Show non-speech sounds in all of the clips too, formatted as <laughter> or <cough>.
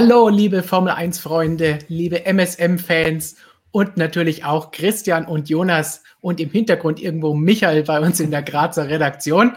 Hallo, liebe Formel 1-Freunde, liebe MSM-Fans und natürlich auch Christian und Jonas und im Hintergrund irgendwo Michael bei uns in der Grazer Redaktion.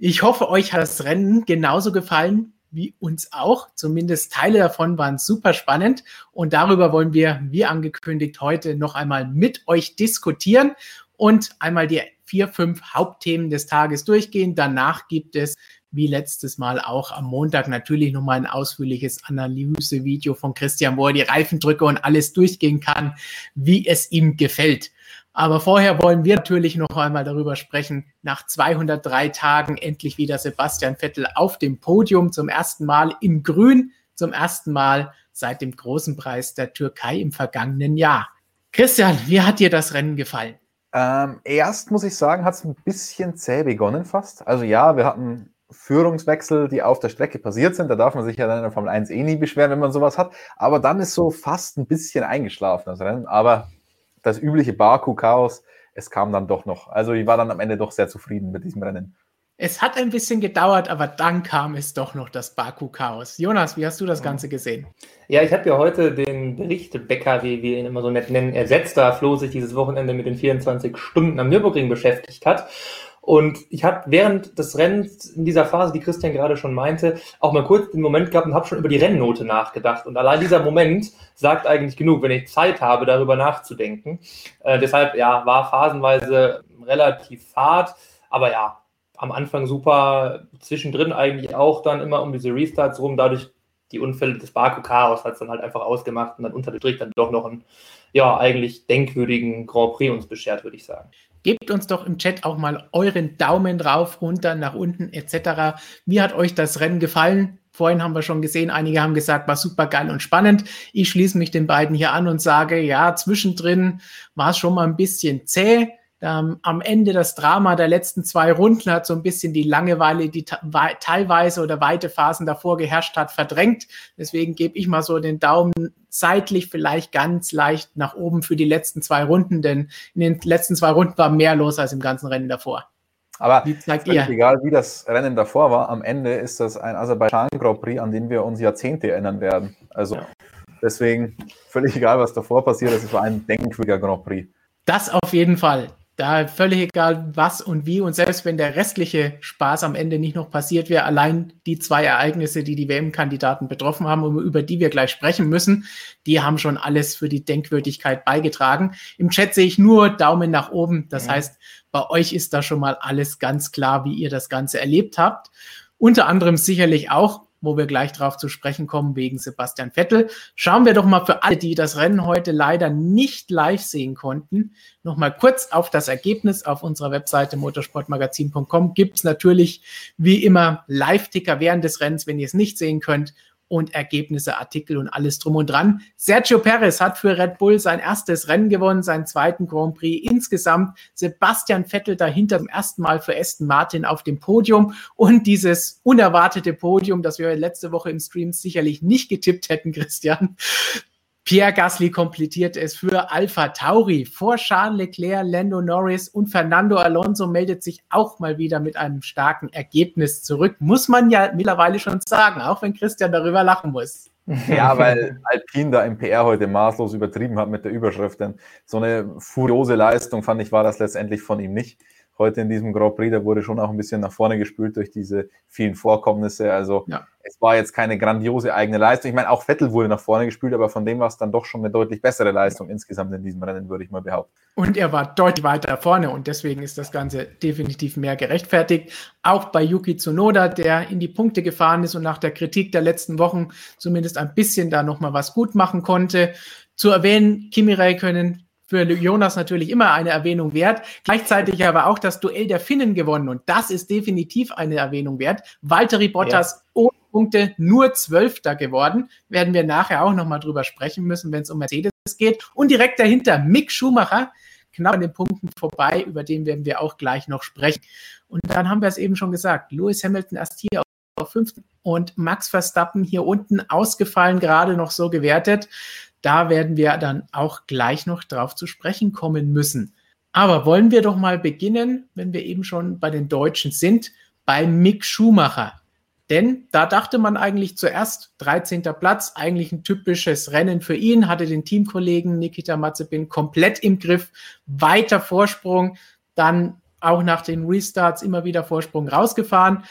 Ich hoffe, euch hat das Rennen genauso gefallen wie uns auch. Zumindest Teile davon waren super spannend und darüber wollen wir, wie angekündigt, heute noch einmal mit euch diskutieren und einmal die vier, fünf Hauptthemen des Tages durchgehen. Danach gibt es wie letztes Mal auch am Montag natürlich nochmal ein ausführliches Analysevideo von Christian, wo er die Reifendrücke und alles durchgehen kann, wie es ihm gefällt. Aber vorher wollen wir natürlich noch einmal darüber sprechen. Nach 203 Tagen endlich wieder Sebastian Vettel auf dem Podium zum ersten Mal im Grün, zum ersten Mal seit dem großen Preis der Türkei im vergangenen Jahr. Christian, wie hat dir das Rennen gefallen? Ähm, erst muss ich sagen, hat es ein bisschen zäh begonnen fast. Also ja, wir hatten Führungswechsel, die auf der Strecke passiert sind. Da darf man sich ja dann in der Formel 1 eh nie beschweren, wenn man sowas hat. Aber dann ist so fast ein bisschen eingeschlafen das Rennen. Aber das übliche Baku-Chaos, es kam dann doch noch. Also ich war dann am Ende doch sehr zufrieden mit diesem Rennen. Es hat ein bisschen gedauert, aber dann kam es doch noch das Baku-Chaos. Jonas, wie hast du das Ganze gesehen? Ja, ich habe ja heute den Bericht Becker, wie wir ihn immer so nett nennen, ersetzt, da Flo sich dieses Wochenende mit den 24 Stunden am Nürburgring beschäftigt hat. Und ich habe während des Rennens in dieser Phase, die Christian gerade schon meinte, auch mal kurz den Moment gehabt und habe schon über die Rennnote nachgedacht. Und allein dieser Moment sagt eigentlich genug, wenn ich Zeit habe, darüber nachzudenken. Äh, deshalb, ja, war phasenweise relativ fad. Aber ja, am Anfang super, zwischendrin eigentlich auch dann immer um diese Restarts rum. Dadurch die Unfälle des Baku-Chaos hat es dann halt einfach ausgemacht und dann unter dem Strich dann doch noch einen, ja, eigentlich denkwürdigen Grand Prix uns beschert, würde ich sagen. Gebt uns doch im Chat auch mal euren Daumen rauf, runter, nach unten etc. Wie hat euch das Rennen gefallen? Vorhin haben wir schon gesehen, einige haben gesagt, war super geil und spannend. Ich schließe mich den beiden hier an und sage, ja, zwischendrin war es schon mal ein bisschen zäh ähm, am Ende das Drama der letzten zwei Runden hat so ein bisschen die Langeweile, die teilweise oder weite Phasen davor geherrscht hat, verdrängt. Deswegen gebe ich mal so den Daumen seitlich vielleicht ganz leicht nach oben für die letzten zwei Runden, denn in den letzten zwei Runden war mehr los als im ganzen Rennen davor. Aber egal, wie das Rennen davor war, am Ende ist das ein Aserbaidschan Grand Prix, an den wir uns Jahrzehnte erinnern werden. Also ja. deswegen völlig egal, was davor passiert ist, es war ein denkwürdiger Grand Prix. Das auf jeden Fall da völlig egal, was und wie. Und selbst wenn der restliche Spaß am Ende nicht noch passiert wäre, allein die zwei Ereignisse, die die WM-Kandidaten betroffen haben und über die wir gleich sprechen müssen, die haben schon alles für die Denkwürdigkeit beigetragen. Im Chat sehe ich nur Daumen nach oben. Das ja. heißt, bei euch ist da schon mal alles ganz klar, wie ihr das Ganze erlebt habt. Unter anderem sicherlich auch wo wir gleich drauf zu sprechen kommen, wegen Sebastian Vettel. Schauen wir doch mal für alle, die das Rennen heute leider nicht live sehen konnten, noch mal kurz auf das Ergebnis auf unserer Webseite motorsportmagazin.com. Gibt es natürlich wie immer Live-Ticker während des Rennens, wenn ihr es nicht sehen könnt und Ergebnisse, Artikel und alles drum und dran. Sergio Perez hat für Red Bull sein erstes Rennen gewonnen, seinen zweiten Grand Prix insgesamt. Sebastian Vettel dahinter zum ersten Mal für Aston Martin auf dem Podium und dieses unerwartete Podium, das wir letzte Woche im Stream sicherlich nicht getippt hätten, <laughs> Christian. Pierre Gasly komplettiert es für Alpha Tauri vor Charles Leclerc, Lando Norris und Fernando Alonso meldet sich auch mal wieder mit einem starken Ergebnis zurück. Muss man ja mittlerweile schon sagen, auch wenn Christian darüber lachen muss. Ja, weil Alpine da im PR heute maßlos übertrieben hat mit der Überschrift. Denn so eine furiose Leistung, fand ich, war das letztendlich von ihm nicht heute in diesem Grand Prix, da wurde schon auch ein bisschen nach vorne gespült durch diese vielen Vorkommnisse. Also ja. Es war jetzt keine grandiose eigene Leistung. Ich meine, auch Vettel wurde nach vorne gespült, aber von dem war es dann doch schon eine deutlich bessere Leistung insgesamt in diesem Rennen, würde ich mal behaupten. Und er war deutlich weiter vorne und deswegen ist das Ganze definitiv mehr gerechtfertigt. Auch bei Yuki Tsunoda, der in die Punkte gefahren ist und nach der Kritik der letzten Wochen zumindest ein bisschen da nochmal was gut machen konnte. Zu erwähnen, Kimi Räikkönen für Jonas natürlich immer eine Erwähnung wert. Gleichzeitig aber auch das Duell der Finnen gewonnen und das ist definitiv eine Erwähnung wert. Valtteri Bottas ja. Ohne Punkte nur Zwölfter geworden. Werden wir nachher auch nochmal drüber sprechen müssen, wenn es um Mercedes geht. Und direkt dahinter Mick Schumacher, knapp an den Punkten vorbei, über den werden wir auch gleich noch sprechen. Und dann haben wir es eben schon gesagt, Lewis Hamilton erst hier auf fünften und Max Verstappen hier unten ausgefallen, gerade noch so gewertet. Da werden wir dann auch gleich noch drauf zu sprechen kommen müssen. Aber wollen wir doch mal beginnen, wenn wir eben schon bei den Deutschen sind, bei Mick Schumacher. Denn da dachte man eigentlich zuerst 13. Platz, eigentlich ein typisches Rennen für ihn, hatte den Teamkollegen Nikita Mazepin komplett im Griff, weiter Vorsprung, dann auch nach den Restarts immer wieder Vorsprung rausgefahren.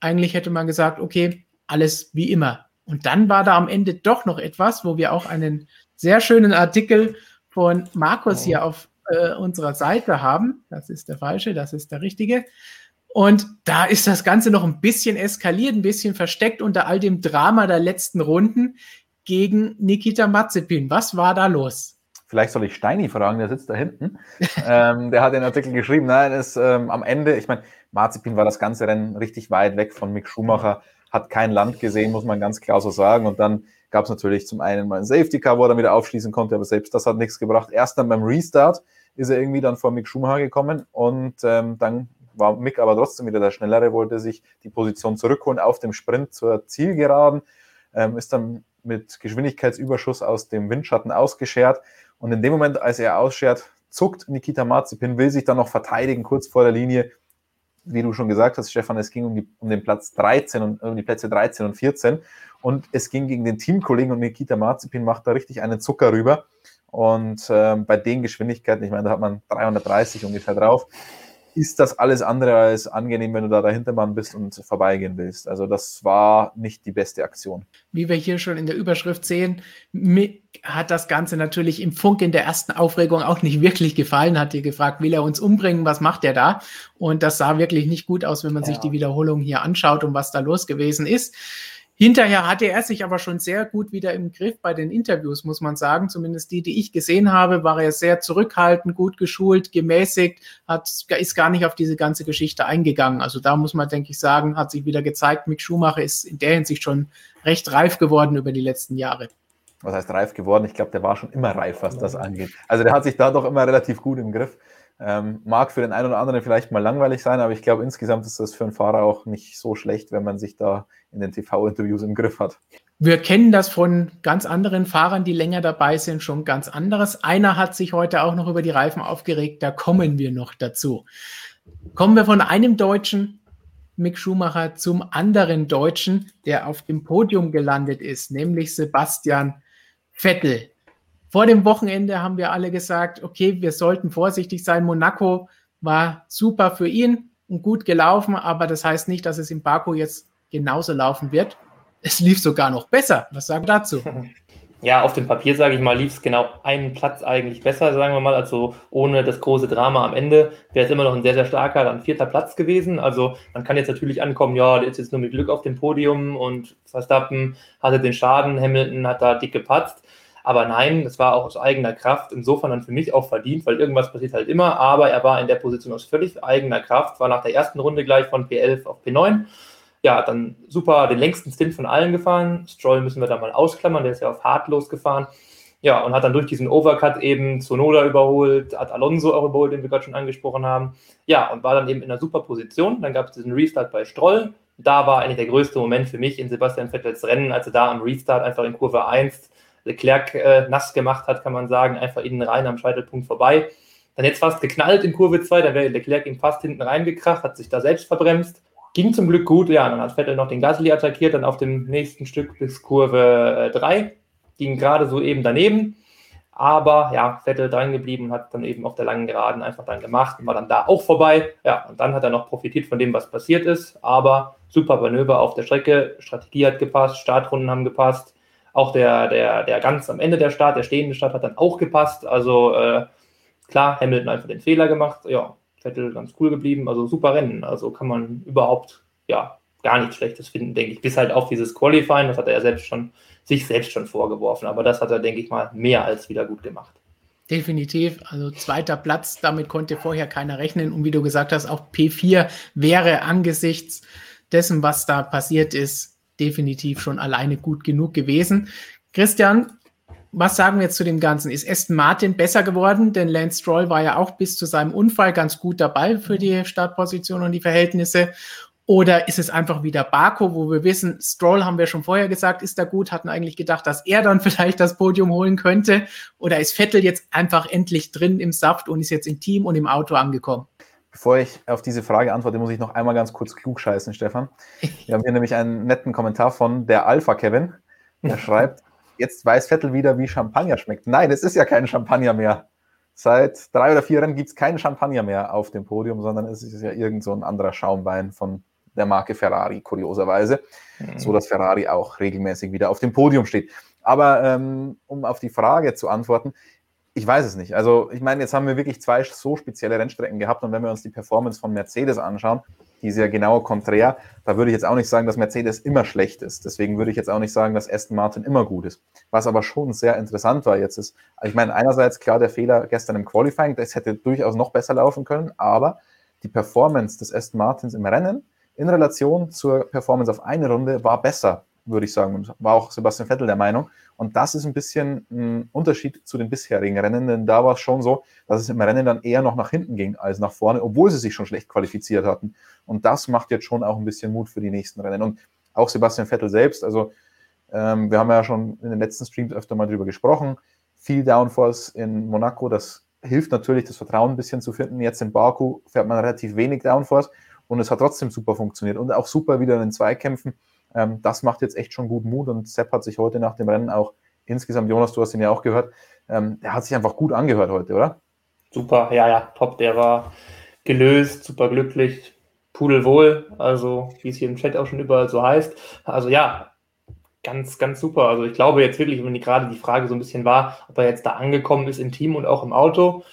Eigentlich hätte man gesagt, okay, alles wie immer. Und dann war da am Ende doch noch etwas, wo wir auch einen sehr schönen Artikel von Markus hier auf äh, unserer Seite haben. Das ist der falsche, das ist der richtige. Und da ist das Ganze noch ein bisschen eskaliert, ein bisschen versteckt unter all dem Drama der letzten Runden gegen Nikita Mazepin. Was war da los? Vielleicht soll ich Steini fragen, der sitzt da hinten. ähm, der hat den Artikel geschrieben. Nein, ist ähm, am Ende, ich meine, Mazepin war das ganze Rennen richtig weit weg von Mick Schumacher, hat kein Land gesehen, muss man ganz klar so sagen. Und dann gab es natürlich zum einen mal ein Safety Car, wo er dann wieder aufschließen konnte, aber selbst das hat nichts gebracht. Erst dann beim Restart ist er irgendwie dann vor Mick Schumacher gekommen und ähm, dann war Mick aber trotzdem wieder der Schnellere, wollte sich die Position zurückholen auf dem Sprint zur Zielgeraden, ähm, ist dann mit Geschwindigkeitsüberschuss aus dem Windschatten ausgeschert. Und in dem Moment, als er ausschert, zuckt Nikita Mazepin, will sich dann noch verteidigen, kurz vor der Linie. Wie du schon gesagt hast, Stefan, es ging um, die, um den Platz 13 und um die Plätze 13 und 14. Und es ging gegen den Teamkollegen und Nikita Mazepin macht da richtig einen Zucker rüber. Und ähm, bei den Geschwindigkeiten, ich meine, da hat man 330 ungefähr drauf, ist das alles andere als angenehm, wenn du da dahinter Mann bist und vorbeigehen willst. Also das war nicht die beste Aktion. Wie wir hier schon in der Überschrift sehen, hat das Ganze natürlich im Funk in der ersten Aufregung auch nicht wirklich gefallen. Hat ihr gefragt, will er uns umbringen? Was macht er da? Und das sah wirklich nicht gut aus, wenn man ja. sich die Wiederholung hier anschaut und was da los gewesen ist. Hinterher hatte er sich aber schon sehr gut wieder im Griff bei den Interviews, muss man sagen. Zumindest die, die ich gesehen habe, war er sehr zurückhaltend, gut geschult, gemäßigt, hat, ist gar nicht auf diese ganze Geschichte eingegangen. Also da muss man, denke ich, sagen, hat sich wieder gezeigt, Mick Schumacher ist in der Hinsicht schon recht reif geworden über die letzten Jahre. Was heißt reif geworden? Ich glaube, der war schon immer reif, was das angeht. Also der hat sich da doch immer relativ gut im Griff. Ähm, mag für den einen oder anderen vielleicht mal langweilig sein, aber ich glaube, insgesamt ist das für einen Fahrer auch nicht so schlecht, wenn man sich da in den TV-Interviews im Griff hat. Wir kennen das von ganz anderen Fahrern, die länger dabei sind, schon ganz anderes. Einer hat sich heute auch noch über die Reifen aufgeregt, da kommen wir noch dazu. Kommen wir von einem Deutschen, Mick Schumacher, zum anderen Deutschen, der auf dem Podium gelandet ist, nämlich Sebastian Vettel. Vor dem Wochenende haben wir alle gesagt, okay, wir sollten vorsichtig sein. Monaco war super für ihn und gut gelaufen, aber das heißt nicht, dass es in Baku jetzt genauso laufen wird. Es lief sogar noch besser. Was sagen wir dazu? <laughs> Ja, auf dem Papier, sage ich mal, lief es genau einen Platz eigentlich besser, sagen wir mal. Also ohne das große Drama am Ende wäre es immer noch ein sehr, sehr starker, dann vierter Platz gewesen. Also man kann jetzt natürlich ankommen, ja, der ist jetzt nur mit Glück auf dem Podium und Verstappen hatte den Schaden, Hamilton hat da dick gepatzt. Aber nein, das war auch aus eigener Kraft. Insofern dann für mich auch verdient, weil irgendwas passiert halt immer. Aber er war in der Position aus völlig eigener Kraft, war nach der ersten Runde gleich von P11 auf P9. Ja, dann super den längsten Stint von allen gefahren. Stroll müssen wir da mal ausklammern, der ist ja auf hart losgefahren. Ja, und hat dann durch diesen Overcut eben Sonoda überholt, hat Alonso auch überholt, den wir gerade schon angesprochen haben. Ja, und war dann eben in einer super Position. Dann gab es diesen Restart bei Stroll. Da war eigentlich der größte Moment für mich in Sebastian Vettels Rennen, als er da am Restart einfach in Kurve 1 Leclerc äh, nass gemacht hat, kann man sagen, einfach innen rein am Scheitelpunkt vorbei. Dann jetzt fast geknallt in Kurve 2, dann wäre Leclerc ihm fast hinten reingekracht, hat sich da selbst verbremst. Ging zum Glück gut, ja, dann hat Vettel noch den Gasly attackiert, dann auf dem nächsten Stück bis Kurve äh, 3. Ging gerade so eben daneben. Aber ja, Vettel dran geblieben hat dann eben auf der langen Geraden einfach dann gemacht und war dann da auch vorbei. Ja, und dann hat er noch profitiert von dem, was passiert ist. Aber super Manöver auf der Strecke, Strategie hat gepasst, Startrunden haben gepasst. Auch der, der, der ganz am Ende der Start, der stehende Start hat dann auch gepasst. Also äh, klar, Hamilton einfach den Fehler gemacht. Ja, Vettel ganz cool geblieben. Also super Rennen. Also kann man überhaupt ja gar nichts Schlechtes finden, denke ich. Bis halt auf dieses Qualifying, das hat er ja selbst schon, sich selbst schon vorgeworfen. Aber das hat er, denke ich mal, mehr als wieder gut gemacht. Definitiv, also zweiter Platz, damit konnte vorher keiner rechnen. Und wie du gesagt hast, auch P4 wäre angesichts dessen, was da passiert ist, definitiv schon alleine gut genug gewesen. Christian, was sagen wir jetzt zu dem Ganzen? Ist Aston Martin besser geworden? Denn Lance Stroll war ja auch bis zu seinem Unfall ganz gut dabei für die Startposition und die Verhältnisse. Oder ist es einfach wieder Baku, wo wir wissen, Stroll haben wir schon vorher gesagt, ist da gut, hatten eigentlich gedacht, dass er dann <laughs> vielleicht das Podium holen könnte. Oder ist Vettel jetzt einfach endlich drin im Saft und ist jetzt im Team und im Auto angekommen? Bevor ich auf diese Frage antworte, muss ich noch einmal ganz kurz klug scheißen, Stefan. Wir haben hier nämlich einen netten Kommentar von der Alpha Kevin. Der <laughs> schreibt, jetzt weiß Vettel wieder, wie Champagner schmeckt. Nein, es ist ja kein Champagner mehr. Seit drei oder vier Rennen gibt es keinen Champagner mehr auf dem Podium, sondern es ist ja irgend so ein anderer Schaumwein von der Marke Ferrari, kurioserweise. Mhm. So dass Ferrari auch regelmäßig wieder auf dem Podium steht. Aber ähm, um auf die Frage zu antworten, ich weiß es nicht. Also, ich meine, jetzt haben wir wirklich zwei so spezielle Rennstrecken gehabt und wenn wir uns die Performance von Mercedes anschauen, die ist ja genau konträr, da würde ich jetzt auch nicht sagen, dass Mercedes immer schlecht ist. Deswegen würde ich jetzt auch nicht sagen, dass Aston Martin immer gut ist. Was aber schon sehr interessant war jetzt ist, ich meine, einerseits klar der Fehler gestern im Qualifying, das hätte durchaus noch besser laufen können, aber die Performance des Aston Martins im Rennen in Relation zur Performance auf eine Runde war besser würde ich sagen. Und war auch Sebastian Vettel der Meinung. Und das ist ein bisschen ein Unterschied zu den bisherigen Rennen, denn da war es schon so, dass es im Rennen dann eher noch nach hinten ging als nach vorne, obwohl sie sich schon schlecht qualifiziert hatten. Und das macht jetzt schon auch ein bisschen Mut für die nächsten Rennen. Und auch Sebastian Vettel selbst, also ähm, wir haben ja schon in den letzten Streams öfter mal drüber gesprochen, viel Downforce in Monaco, das hilft natürlich, das Vertrauen ein bisschen zu finden. Jetzt in Baku fährt man relativ wenig Downforce und es hat trotzdem super funktioniert und auch super wieder in den Zweikämpfen. Ähm, das macht jetzt echt schon gut Mut und Sepp hat sich heute nach dem Rennen auch insgesamt, Jonas, du hast ihn ja auch gehört, ähm, der hat sich einfach gut angehört heute, oder? Super, ja, ja, top. Der war gelöst, super glücklich, pudelwohl, also wie es hier im Chat auch schon überall so heißt. Also ja, ganz, ganz super. Also ich glaube jetzt wirklich, wenn die gerade die Frage so ein bisschen war, ob er jetzt da angekommen ist im Team und auch im Auto.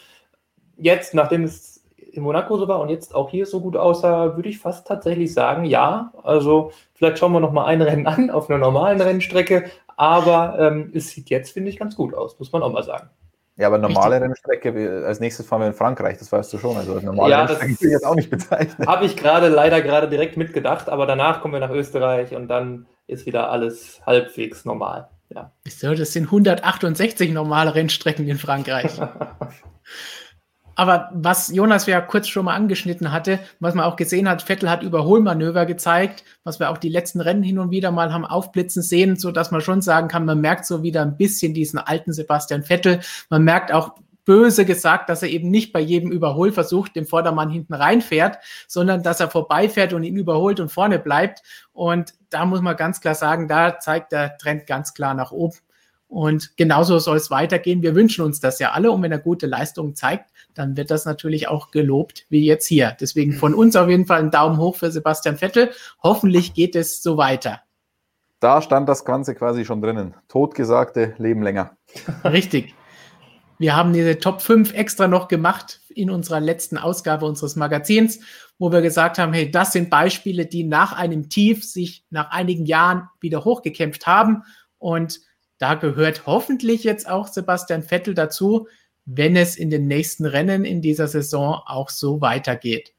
Jetzt, nachdem es in Monaco so war und jetzt auch hier so gut aussah, würde ich fast tatsächlich sagen, ja. Also vielleicht schauen wir noch mal ein Rennen an auf einer normalen Rennstrecke, aber ähm, es sieht jetzt, finde ich, ganz gut aus, muss man auch mal sagen. Ja, aber normale Richtig. Rennstrecke, als nächstes fahren wir in Frankreich, das weißt du schon. Also normale ja, Rennstrecke will ich jetzt auch nicht bezeichnen. Habe ich gerade leider gerade direkt mitgedacht, aber danach kommen wir nach Österreich und dann ist wieder alles halbwegs normal. Ja. Das sind 168 normale Rennstrecken in Frankreich. <laughs> Aber was Jonas ja kurz schon mal angeschnitten hatte, was man auch gesehen hat, Vettel hat Überholmanöver gezeigt, was wir auch die letzten Rennen hin und wieder mal haben aufblitzen sehen, so dass man schon sagen kann, man merkt so wieder ein bisschen diesen alten Sebastian Vettel. Man merkt auch böse gesagt, dass er eben nicht bei jedem Überholversuch dem Vordermann hinten reinfährt, sondern dass er vorbeifährt und ihn überholt und vorne bleibt. Und da muss man ganz klar sagen, da zeigt der Trend ganz klar nach oben. Und genauso soll es weitergehen. Wir wünschen uns das ja alle. Und wenn er gute Leistungen zeigt, dann wird das natürlich auch gelobt, wie jetzt hier. Deswegen von uns auf jeden Fall einen Daumen hoch für Sebastian Vettel. Hoffentlich geht es so weiter. Da stand das Ganze quasi schon drinnen. Totgesagte leben länger. <laughs> Richtig. Wir haben diese Top 5 extra noch gemacht in unserer letzten Ausgabe unseres Magazins, wo wir gesagt haben, hey, das sind Beispiele, die nach einem Tief sich nach einigen Jahren wieder hochgekämpft haben und da gehört hoffentlich jetzt auch Sebastian Vettel dazu, wenn es in den nächsten Rennen in dieser Saison auch so weitergeht.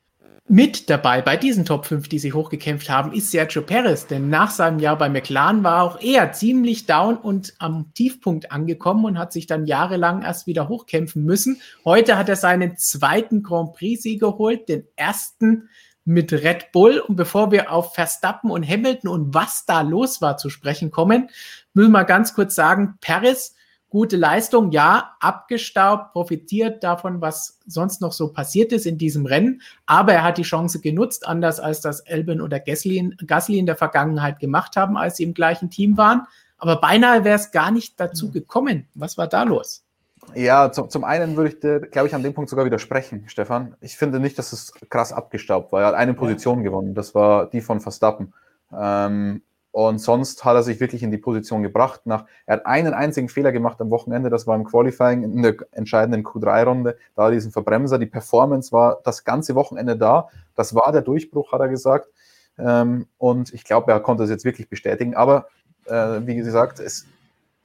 Mit dabei bei diesen Top 5, die sich hochgekämpft haben, ist Sergio Perez, denn nach seinem Jahr bei McLaren war auch er ziemlich down und am Tiefpunkt angekommen und hat sich dann jahrelang erst wieder hochkämpfen müssen. Heute hat er seinen zweiten Grand Prix-Sieg geholt, den ersten mit Red Bull. Und bevor wir auf Verstappen und Hamilton und was da los war zu sprechen kommen, müssen wir ganz kurz sagen, Paris, gute Leistung, ja, abgestaubt, profitiert davon, was sonst noch so passiert ist in diesem Rennen. Aber er hat die Chance genutzt, anders als das Elben oder Gasly, Gasly in der Vergangenheit gemacht haben, als sie im gleichen Team waren. Aber beinahe wäre es gar nicht dazu hm. gekommen. Was war da los? Ja, zum, zum einen würde ich dir, glaube ich, an dem Punkt sogar widersprechen, Stefan. Ich finde nicht, dass es krass abgestaubt war. Er hat eine Position gewonnen, das war die von Verstappen. Ähm, und sonst hat er sich wirklich in die Position gebracht. Nach, er hat einen einzigen Fehler gemacht am Wochenende, das war im Qualifying in der entscheidenden Q3-Runde, da diesen Verbremser. Die Performance war das ganze Wochenende da. Das war der Durchbruch, hat er gesagt. Ähm, und ich glaube, er konnte es jetzt wirklich bestätigen. Aber äh, wie gesagt, es,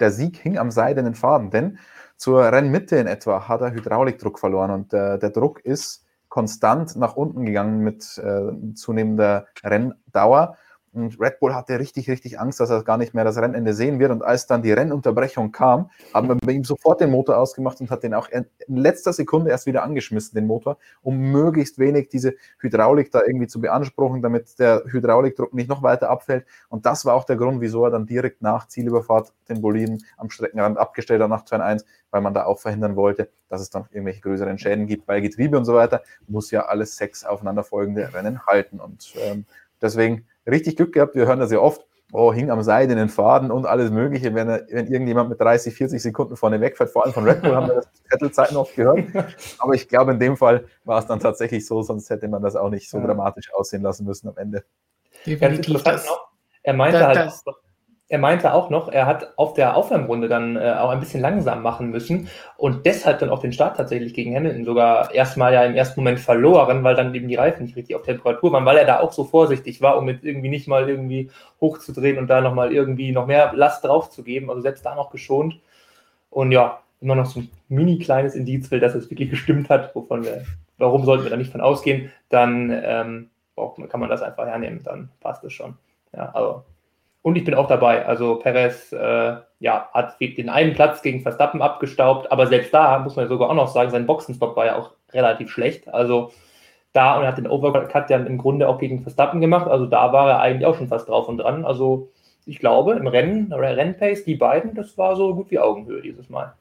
der Sieg hing am seidenen Faden, denn zur Rennmitte in etwa hat er Hydraulikdruck verloren und äh, der Druck ist konstant nach unten gegangen mit äh, zunehmender Renndauer. Und Red Bull hatte richtig, richtig Angst, dass er gar nicht mehr das Rennende sehen wird. Und als dann die Rennunterbrechung kam, haben wir bei ihm sofort den Motor ausgemacht und hat den auch in letzter Sekunde erst wieder angeschmissen, den Motor, um möglichst wenig diese Hydraulik da irgendwie zu beanspruchen, damit der Hydraulikdruck nicht noch weiter abfällt. Und das war auch der Grund, wieso er dann direkt nach Zielüberfahrt den Boliden am Streckenrand abgestellt hat nach Turn 1, weil man da auch verhindern wollte, dass es dann irgendwelche größeren Schäden gibt. Bei Getriebe und so weiter muss ja alles sechs aufeinanderfolgende Rennen halten. Und ähm, deswegen richtig Glück gehabt. Wir hören das ja oft. Oh, hing am seidenen Faden und alles Mögliche, wenn, wenn irgendjemand mit 30, 40 Sekunden vorne wegfährt. Vor allem von Red Bull haben wir das <laughs> Zettelzeiten oft gehört. Aber ich glaube, in dem Fall war es dann tatsächlich so, sonst hätte man das auch nicht so ja. dramatisch aussehen lassen müssen am Ende. Definitiv. Das, er meinte da, halt, das, er meinte auch noch, er hat auf der Aufwärmrunde dann äh, auch ein bisschen langsam machen müssen und deshalb dann auch den Start tatsächlich gegen Hamilton sogar erstmal ja im ersten Moment verloren, weil dann eben die Reifen nicht richtig auf Temperatur waren, weil er da auch so vorsichtig war, um mit irgendwie nicht mal irgendwie hochzudrehen und da nochmal irgendwie noch mehr Last draufzugeben. Also selbst da noch geschont. Und ja, immer noch so ein mini kleines Indiz will, dass es wirklich gestimmt hat, wovon wir, warum sollten wir da nicht von ausgehen, dann ähm, kann man das einfach hernehmen, dann passt es schon. Ja, also und ich bin auch dabei. Also Perez äh, ja, hat den einen Platz gegen Verstappen abgestaubt, aber selbst da muss man sogar auch noch sagen, sein Boxenstopp war ja auch relativ schlecht. Also da und er hat den Overcut ja im Grunde auch gegen Verstappen gemacht. Also da war er eigentlich auch schon fast drauf und dran. Also ich glaube, im Rennen, Rennpace, die beiden, das war so gut wie Augenhöhe dieses Mal.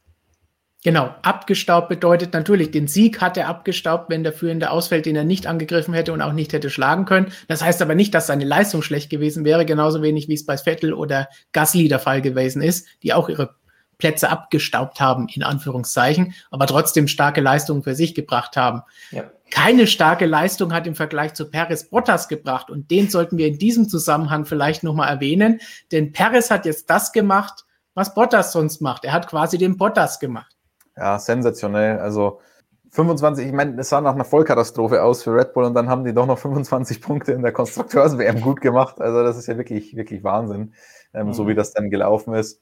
Genau, abgestaubt bedeutet natürlich, den Sieg hat er abgestaubt, wenn der Führende ausfällt, den er nicht angegriffen hätte und auch nicht hätte schlagen können. Das heißt aber nicht, dass seine Leistung schlecht gewesen wäre, genauso wenig wie es bei Vettel oder Gasly der Fall gewesen ist, die auch ihre Plätze abgestaubt haben, in Anführungszeichen, aber trotzdem starke Leistungen für sich gebracht haben. Ja. Keine starke Leistung hat im Vergleich zu Perez Bottas gebracht und den sollten wir in diesem Zusammenhang vielleicht nochmal erwähnen, denn Perez hat jetzt das gemacht, was Bottas sonst macht. Er hat quasi den Bottas gemacht. Ja, sensationell. Also 25, ich meine, es sah nach einer Vollkatastrophe aus für Red Bull und dann haben die doch noch 25 <laughs> Punkte in der Konstrukteurs-WM gut gemacht. Also das ist ja wirklich, wirklich Wahnsinn, ähm, mhm. so wie das dann gelaufen ist.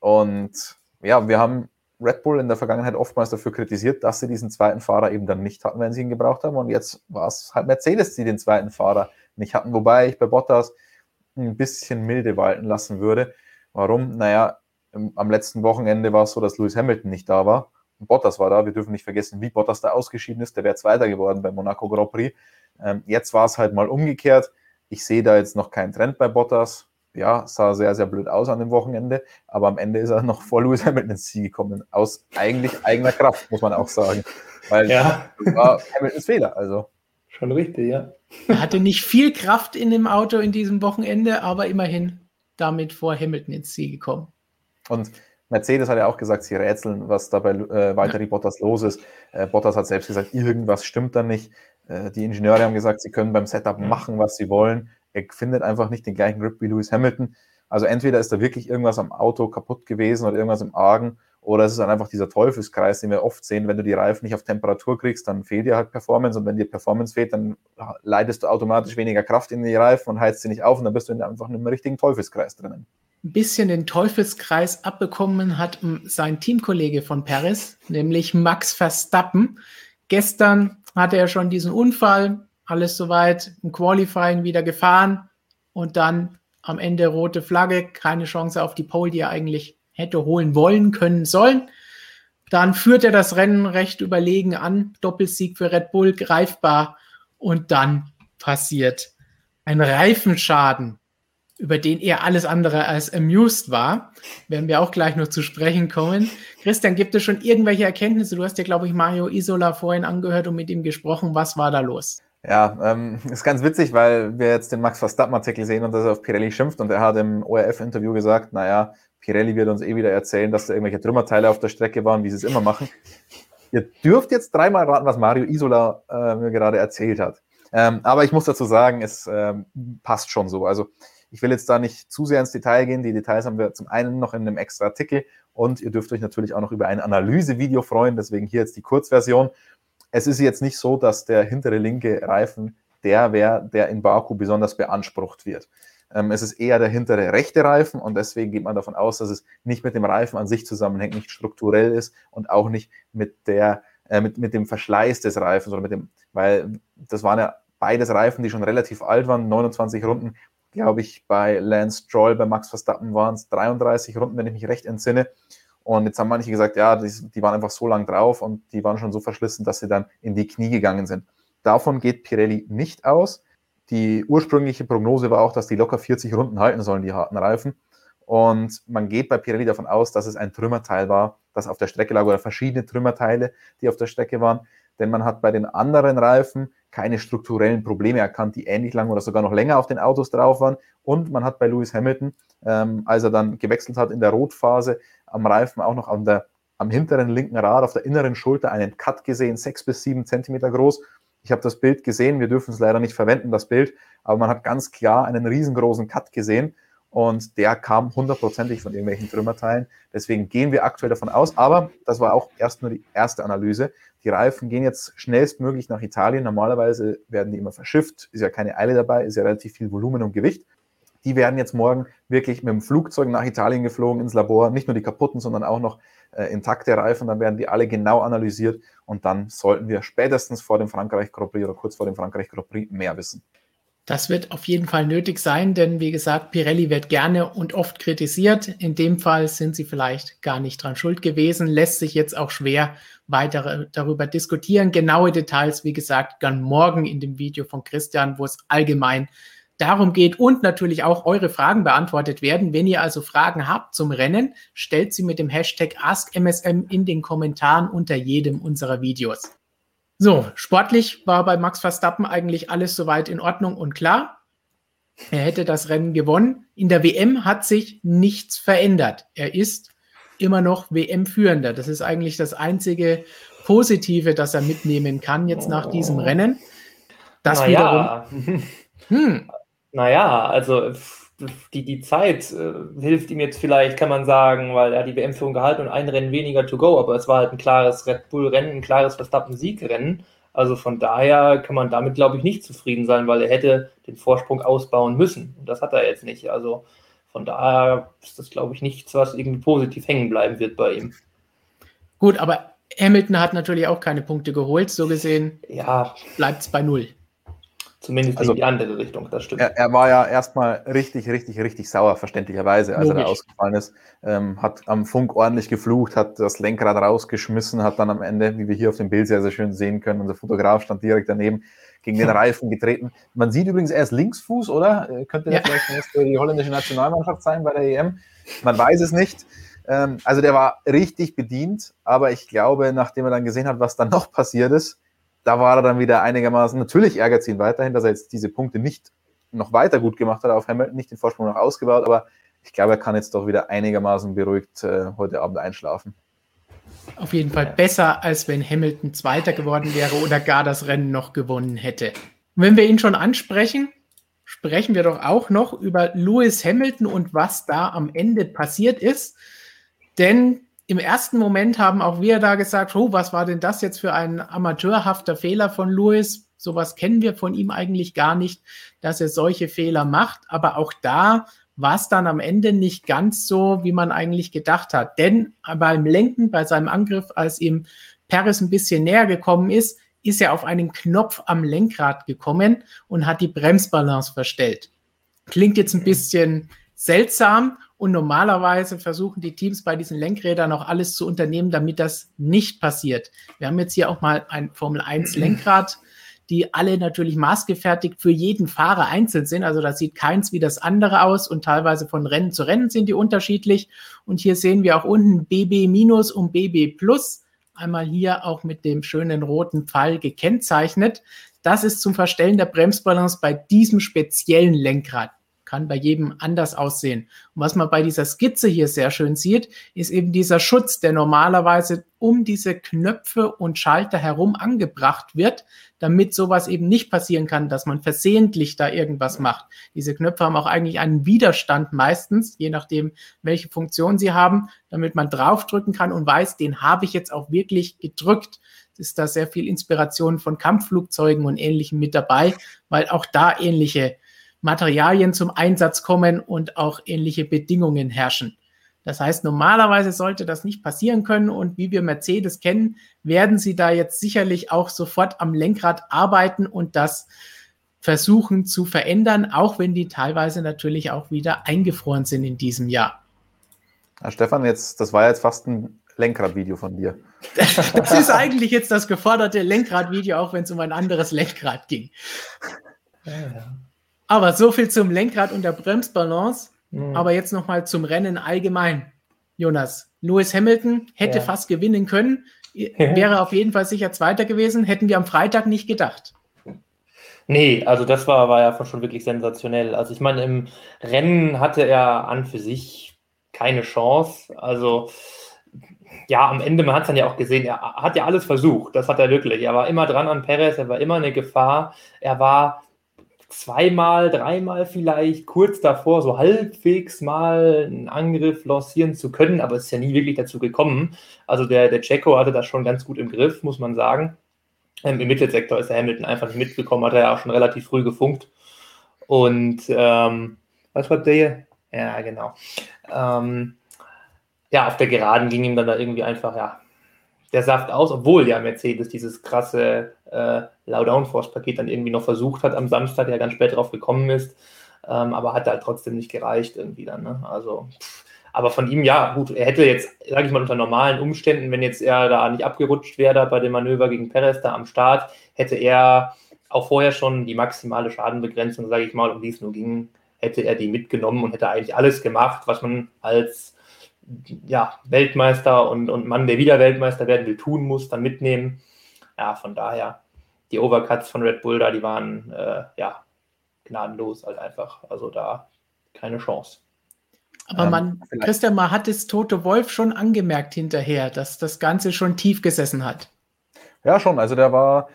Und ja, wir haben Red Bull in der Vergangenheit oftmals dafür kritisiert, dass sie diesen zweiten Fahrer eben dann nicht hatten, wenn sie ihn gebraucht haben. Und jetzt war es halt Mercedes, die den zweiten Fahrer nicht hatten, wobei ich bei Bottas ein bisschen milde walten lassen würde. Warum? Naja, am letzten Wochenende war es so, dass Lewis Hamilton nicht da war Bottas war da. Wir dürfen nicht vergessen, wie Bottas da ausgeschieden ist. Der wäre Zweiter geworden beim Monaco Grand Prix. Ähm, jetzt war es halt mal umgekehrt. Ich sehe da jetzt noch keinen Trend bei Bottas. Ja, sah sehr, sehr blöd aus an dem Wochenende, aber am Ende ist er noch vor Lewis Hamilton ins Ziel gekommen. Aus eigentlich eigener Kraft, muss man auch sagen. Weil ja. das war Hamiltons Fehler. Also. Schon richtig, ja. Er hatte nicht viel Kraft in dem Auto in diesem Wochenende, aber immerhin damit vor Hamilton ins Ziel gekommen. Und Mercedes hat ja auch gesagt, sie rätseln, was da bei äh, Valtteri Bottas los ist. Äh, Bottas hat selbst gesagt, irgendwas stimmt da nicht. Äh, die Ingenieure haben gesagt, sie können beim Setup machen, was sie wollen. Er findet einfach nicht den gleichen Grip wie Lewis Hamilton. Also entweder ist da wirklich irgendwas am Auto kaputt gewesen oder irgendwas im Argen oder es ist dann einfach dieser Teufelskreis, den wir oft sehen, wenn du die Reifen nicht auf Temperatur kriegst, dann fehlt dir halt Performance und wenn dir Performance fehlt, dann leitest du automatisch weniger Kraft in die Reifen und heizt sie nicht auf und dann bist du einfach in einem richtigen Teufelskreis drinnen ein bisschen den Teufelskreis abbekommen hat sein Teamkollege von Paris, nämlich Max Verstappen. Gestern hatte er schon diesen Unfall, alles soweit im Qualifying wieder gefahren und dann am Ende rote Flagge, keine Chance auf die Pole, die er eigentlich hätte holen wollen, können, sollen. Dann führt er das Rennen recht überlegen an, Doppelsieg für Red Bull greifbar und dann passiert ein Reifenschaden über den er alles andere als amused war. Werden wir auch gleich noch zu sprechen kommen. Christian, gibt es schon irgendwelche Erkenntnisse? Du hast ja, glaube ich, Mario Isola vorhin angehört und mit ihm gesprochen. Was war da los? Ja, ähm, ist ganz witzig, weil wir jetzt den Max Verstappen-Artikel sehen und dass er auf Pirelli schimpft und er hat im ORF-Interview gesagt, naja, Pirelli wird uns eh wieder erzählen, dass da irgendwelche Trümmerteile auf der Strecke waren, wie sie es immer machen. Ihr dürft jetzt dreimal raten, was Mario Isola äh, mir gerade erzählt hat. Ähm, aber ich muss dazu sagen, es ähm, passt schon so. Also ich will jetzt da nicht zu sehr ins Detail gehen. Die Details haben wir zum einen noch in einem extra Artikel und ihr dürft euch natürlich auch noch über ein Analysevideo freuen. Deswegen hier jetzt die Kurzversion. Es ist jetzt nicht so, dass der hintere linke Reifen der wäre, der in Baku besonders beansprucht wird. Ähm, es ist eher der hintere rechte Reifen und deswegen geht man davon aus, dass es nicht mit dem Reifen an sich zusammenhängt, nicht strukturell ist und auch nicht mit der äh, mit, mit dem Verschleiß des Reifens oder mit dem, weil das waren ja beides Reifen, die schon relativ alt waren, 29 Runden glaube ich, bei Lance Stroll, bei Max Verstappen waren es 33 Runden, wenn ich mich recht entsinne. Und jetzt haben manche gesagt, ja, die, die, waren einfach so lang drauf und die waren schon so verschlissen, dass sie dann in die Knie gegangen sind. Davon geht Pirelli nicht aus. Die ursprüngliche Prognose war auch, dass die locker 40 Runden halten sollen, die harten Reifen. Und man geht bei Pirelli davon aus, dass es ein Trümmerteil war, das auf der Strecke lag oder verschiedene Trümmerteile, die auf der Strecke waren. Denn man hat bei den anderen Reifen keine strukturellen Probleme erkannt, die ähnlich lang oder sogar noch länger auf den Autos drauf waren. Und man hat bei Lewis Hamilton, ähm, als er dann gewechselt hat in der Rotphase, am Reifen auch noch an der, am hinteren linken Rad auf der inneren Schulter einen Cut gesehen, sechs bis sieben Zentimeter groß. Ich habe das Bild gesehen, wir dürfen es leider nicht verwenden, das Bild, aber man hat ganz klar einen riesengroßen Cut gesehen und der kam hundertprozentig von irgendwelchen Trümmerteilen. Deswegen gehen wir aktuell davon aus, aber das war auch erst nur die erste Analyse. Die Reifen gehen jetzt schnellstmöglich nach Italien. Normalerweise werden die immer verschifft, ist ja keine Eile dabei, ist ja relativ viel Volumen und Gewicht. Die werden jetzt morgen wirklich mit dem Flugzeug nach Italien geflogen ins Labor. Nicht nur die kaputten, sondern auch noch äh, intakte Reifen. Dann werden die alle genau analysiert und dann sollten wir spätestens vor dem Frankreich Grand Prix oder kurz vor dem Frankreich Grand Prix mehr wissen. Das wird auf jeden Fall nötig sein, denn wie gesagt, Pirelli wird gerne und oft kritisiert. In dem Fall sind sie vielleicht gar nicht dran schuld gewesen. Lässt sich jetzt auch schwer weiter darüber diskutieren. Genaue Details, wie gesagt, dann morgen in dem Video von Christian, wo es allgemein darum geht und natürlich auch eure Fragen beantwortet werden. Wenn ihr also Fragen habt zum Rennen, stellt sie mit dem Hashtag AskMSM in den Kommentaren unter jedem unserer Videos. So, sportlich war bei Max Verstappen eigentlich alles soweit in Ordnung und klar. Er hätte das Rennen gewonnen. In der WM hat sich nichts verändert. Er ist immer noch WM-Führender. Das ist eigentlich das einzige Positive, das er mitnehmen kann jetzt nach diesem Rennen. Das naja. wiederum. <laughs> Hm. Naja, also die, die Zeit äh, hilft ihm jetzt vielleicht, kann man sagen, weil er die WM-Führung gehalten und ein Rennen weniger to go, aber es war halt ein klares Red Bull-Rennen, ein klares Verstappen-Sieg-Rennen. Also von daher kann man damit, glaube ich, nicht zufrieden sein, weil er hätte den Vorsprung ausbauen müssen. Und das hat er jetzt nicht. Also von daher ist das, glaube ich, nichts, was irgendwie positiv hängen bleiben wird bei ihm. Gut, aber Hamilton hat natürlich auch keine Punkte geholt. So gesehen ja. bleibt es bei null. Zumindest also, in die andere Richtung, das stimmt. Er, er, war ja erstmal richtig, richtig, richtig sauer, verständlicherweise, als Logisch. er da ausgefallen ist. Ähm, hat am Funk ordentlich geflucht, hat das Lenkrad rausgeschmissen, hat dann am Ende, wie wir hier auf dem Bild sehr, sehr schön sehen können, unser Fotograf stand direkt daneben, gegen den <laughs> Reifen getreten. Man sieht übrigens, er ist Linksfuß, oder? Äh, könnte ja. vielleicht die holländische Nationalmannschaft sein bei der EM? Man weiß es nicht. Ähm, also der war richtig bedient, aber ich glaube, nachdem er dann gesehen hat, was dann noch passiert ist, da war er dann wieder einigermaßen, natürlich ärgert es ihn weiterhin, dass er jetzt diese Punkte nicht noch weiter gut gemacht hat auf Hamilton, nicht den Vorsprung noch ausgebaut, aber ich glaube, er kann jetzt doch wieder einigermaßen beruhigt äh, heute Abend einschlafen. Auf jeden Fall besser, als wenn Hamilton Zweiter geworden wäre oder gar das Rennen noch gewonnen hätte. Wenn wir ihn schon ansprechen, sprechen wir doch auch noch über Lewis Hamilton und was da am Ende passiert ist. Denn im ersten Moment haben auch wir da gesagt, oh, was war denn das jetzt für ein amateurhafter Fehler von Lewis? Sowas kennen wir von ihm eigentlich gar nicht, dass er solche Fehler macht. Aber auch da war es dann am Ende nicht ganz so, wie man eigentlich gedacht hat. Denn beim Lenken, bei seinem Angriff, als ihm Paris ein bisschen näher gekommen ist, ist er auf einen Knopf am Lenkrad gekommen und hat die Bremsbalance verstellt. Klingt jetzt ein bisschen seltsam und normalerweise versuchen die Teams bei diesen Lenkrädern auch alles zu unternehmen, damit das nicht passiert. Wir haben jetzt hier auch mal ein Formel 1 <clears throat> Lenkrad, die alle natürlich maßgefertigt für jeden Fahrer einzeln sind. Also da sieht keins wie das andere aus und teilweise von Rennen zu Rennen sind die unterschiedlich. Und hier sehen wir auch unten BB- minus und BB plus. Einmal hier auch mit dem schönen roten Pfeil gekennzeichnet. Das ist zum Verstellen der Bremsbalance bei diesem speziellen Lenkrad kann bei jedem anders aussehen. Und was man bei dieser Skizze hier sehr schön sieht, ist eben dieser Schutz, der normalerweise um diese Knöpfe und Schalter herum angebracht wird, damit sowas eben nicht passieren kann, dass man versehentlich da irgendwas macht. Diese Knöpfe haben auch eigentlich einen Widerstand meistens, je nachdem, welche Funktion sie haben, damit man draufdrücken kann und weiß, den habe ich jetzt auch wirklich gedrückt ist da sehr viel Inspiration von Kampfflugzeugen und Ähnlichem mit dabei, weil auch da ähnliche Materialien zum Einsatz kommen und auch ähnliche Bedingungen herrschen. Das heißt, normalerweise sollte das nicht passieren können und wie wir Mercedes kennen, werden sie da jetzt sicherlich auch sofort am Lenkrad arbeiten und das versuchen zu verändern, auch wenn die teilweise natürlich auch wieder eingefroren sind in diesem Jahr. Ja, Stefan, jetzt, das war jetzt fast ein Lenkradvideo von dir. <laughs> Das ist eigentlich jetzt das geforderte Lenkradvideo, auch wenn es um ein anderes Lenkrad ging. Aber so viel zum Lenkrad und der Bremsbalance. Mhm. Aber jetzt nochmal zum Rennen allgemein. Jonas, Lewis Hamilton hätte ja. fast gewinnen können, wäre auf jeden Fall sicher Zweiter gewesen, hätten wir am Freitag nicht gedacht. Nee, also das war, war ja schon wirklich sensationell. Also ich meine, im Rennen hatte er an für sich keine Chance. Also ja, am Ende, man hat es dann ja auch gesehen, er hat ja alles versucht. Das hat er wirklich. Er war immer dran an Perez, er war immer eine Gefahr. Er war zweimal, dreimal vielleicht kurz davor, so halbwegs mal einen Angriff lancieren zu können, aber es ist ja nie wirklich dazu gekommen. Also der, der Checo hatte das schon ganz gut im Griff, muss man sagen. Ähm, Im Mittelsektor ist der Hamilton einfach nicht mitgekommen, hat er ja auch schon relativ früh gefunkt. Und ähm, was war der? Ja, genau. Ähm, ja, auf der Geraden ging ihm dann da irgendwie einfach, ja, der Saft aus, obwohl ja Mercedes dieses krasse äh, Low-Downforce-Paket dann irgendwie noch versucht hat am Samstag, der ganz spät drauf gekommen ist, ähm, aber hat halt trotzdem nicht gereicht irgendwie dann. Ne? Also, aber von ihm, ja, gut, er hätte jetzt, sage ich mal, unter normalen Umständen, wenn jetzt er da nicht abgerutscht wäre bei dem Manöver gegen Perez da am Start, hätte er auch vorher schon die maximale Schadenbegrenzung, sage ich mal, um die es nur ging, hätte er die mitgenommen und hätte eigentlich alles gemacht, was man als ja, Weltmeister und, und Mann, der wieder Weltmeister werden will, tun muss, dann mitnehmen. Ja, von daher, die Overcuts von Red Bull da, die waren äh, ja gnadenlos halt einfach. Also da keine Chance. Aber ähm, man, ähm, Christian, man hat es Tote Wolf schon angemerkt hinterher, dass das Ganze schon tief gesessen hat. Ja, schon. Also der war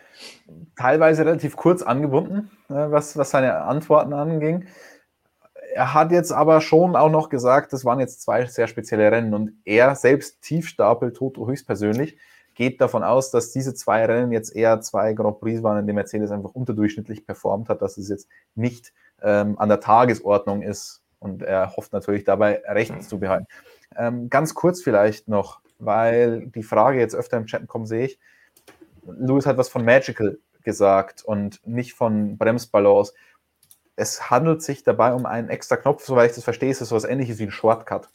teilweise relativ kurz angebunden, äh, was, was seine Antworten anging er hat jetzt aber schon auch noch gesagt, das waren jetzt zwei sehr spezielle Rennen und er selbst Tiefstapel Toto höchstpersönlich geht davon aus, dass diese zwei Rennen jetzt eher zwei Grand Prix waren, in denen Mercedes einfach unterdurchschnittlich performt hat, dass es jetzt nicht ähm, an der Tagesordnung ist und er hofft natürlich dabei Recht zu behalten. Ähm, ganz kurz vielleicht noch, weil die Frage jetzt öfter im Chat kommt, sehe ich, Louis hat was von Magical gesagt und nicht von Bremsbalance es handelt sich dabei um einen extra Knopf, soweit ich das verstehe, ist es so etwas ähnliches wie ein Shortcut.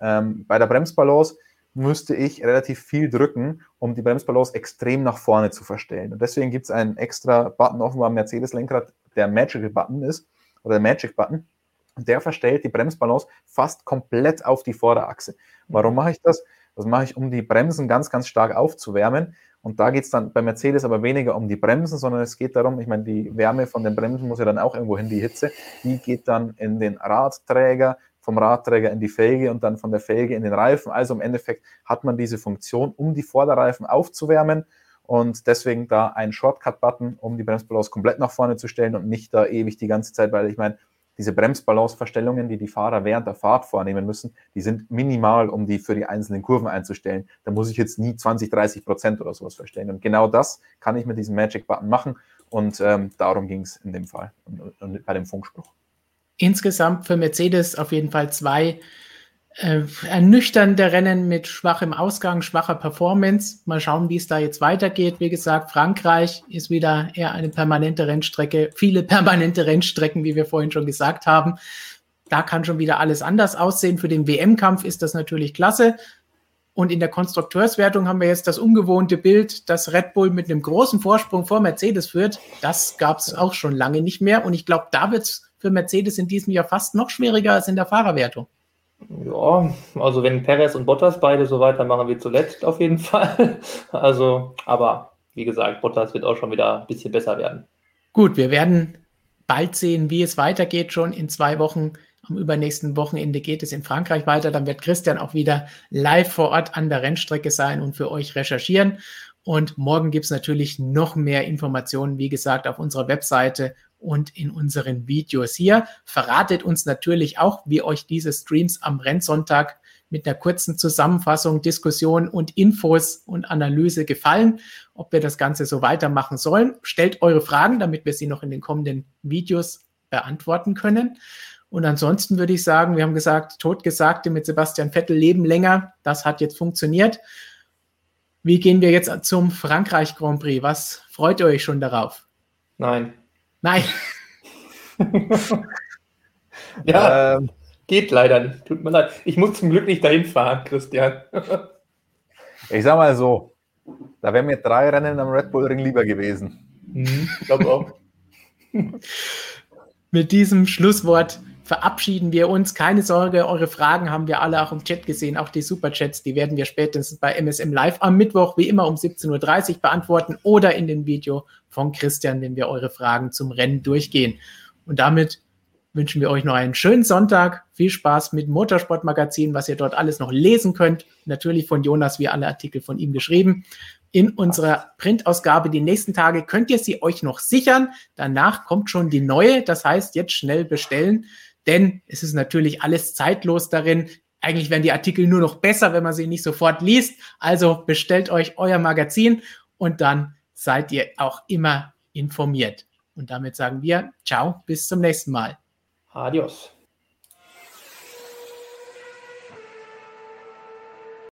Ähm, bei der Bremsbalance müsste ich relativ viel drücken, um die Bremsbalance extrem nach vorne zu verstellen. Und deswegen gibt es einen extra Button offenbar am Mercedes-Lenkrad, der Magical Button ist, oder der Magic Button. Und der verstellt die Bremsbalance fast komplett auf die Vorderachse. Warum mache ich das? Das mache ich, um die Bremsen ganz, ganz stark aufzuwärmen und da geht es dann bei Mercedes aber weniger um die Bremsen, sondern es geht darum, ich meine, die Wärme von den Bremsen muss ja dann auch irgendwo hin, die Hitze, die geht dann in den Radträger, vom Radträger in die Felge und dann von der Felge in den Reifen. Also im Endeffekt hat man diese Funktion, um die Vorderreifen aufzuwärmen und deswegen da ein Shortcut-Button, um die Bremsbalance komplett nach vorne zu stellen und nicht da ewig die ganze Zeit, weil ich meine, diese Bremsbalanceverstellungen, die die Fahrer während der Fahrt vornehmen müssen, die sind minimal, um die für die einzelnen Kurven einzustellen. Da muss ich jetzt nie 20, 30 Prozent oder sowas verstellen. Und genau das kann ich mit diesem Magic Button machen. Und ähm, darum ging es in dem Fall und, und bei dem Funkspruch. Insgesamt für Mercedes auf jeden Fall zwei äh, ernüchternde Rennen mit schwachem Ausgang, schwacher Performance. Mal schauen, wie es da jetzt weitergeht. Wie gesagt, Frankreich ist wieder eher eine permanente Rennstrecke, viele <laughs> permanente Rennstrecken, wie wir vorhin schon gesagt haben. Da kann schon wieder alles anders aussehen. Für den WM-Kampf ist das natürlich klasse. Und in der Konstrukteurswertung haben wir jetzt das ungewohnte Bild, dass Red Bull mit einem großen Vorsprung vor Mercedes führt. Das gab es auch schon lange nicht mehr. Und ich glaube, da wird es für Mercedes in diesem Jahr fast noch schwieriger als in der Fahrerwertung. Ja, also wenn Perez und Bottas beide so weitermachen wie zuletzt, auf jeden Fall. <laughs> Also, aber wie gesagt, Bottas wird auch schon wieder ein bisschen besser werden. Gut, wir werden bald sehen, wie es weitergeht. Schon in zwei Wochen, am übernächsten Wochenende geht es in Frankreich weiter. Dann wird Christian auch wieder live vor Ort an der Rennstrecke sein und für euch recherchieren. Und morgen gibt es natürlich noch mehr Informationen, wie gesagt, auf unserer Webseite und in unseren Videos hier. Verratet uns natürlich auch, wie euch diese Streams am Rennsonntag mit einer kurzen Zusammenfassung, Diskussion und Infos und Analyse gefallen, ob wir das Ganze so weitermachen sollen. Stellt eure Fragen, damit wir sie noch in den kommenden Videos beantworten können. Und ansonsten würde ich sagen, wir haben gesagt, Totgesagte mit Sebastian Vettel leben länger. Das hat jetzt funktioniert. Wie gehen wir jetzt zum Frankreich Grand Prix? Was freut ihr euch schon darauf? Nein, Nein. <laughs> ja, ähm, geht leider nicht. Tut mir leid. Ich muss zum Glück nicht dahin fahren, Christian. <laughs> ich sag mal so, da wären mir drei Rennen am Red Bull Ring lieber gewesen. Mhm, ich glaube auch. <laughs> Mit diesem Schlusswort verabschieden wir uns. Keine Sorge, eure Fragen haben wir alle auch im Chat gesehen, auch die Superchats, die werden wir spätestens bei MSM Live am Mittwoch wie immer um 17.30 Uhr beantworten oder in dem Video von Christian, wenn wir eure Fragen zum Rennen durchgehen. Und damit wünschen wir euch noch einen schönen Sonntag. Viel Spaß mit Motorsportmagazin, was ihr dort alles noch lesen könnt. Natürlich von Jonas, wie alle Artikel von ihm geschrieben. In unserer Printausgabe die nächsten Tage könnt ihr sie euch noch sichern. Danach kommt schon die neue. Das heißt, jetzt schnell bestellen, denn es ist natürlich alles zeitlos darin. Eigentlich werden die Artikel nur noch besser, wenn man sie nicht sofort liest. Also bestellt euch euer Magazin und dann seid ihr auch immer informiert. Und damit sagen wir, ciao, bis zum nächsten Mal. Adios.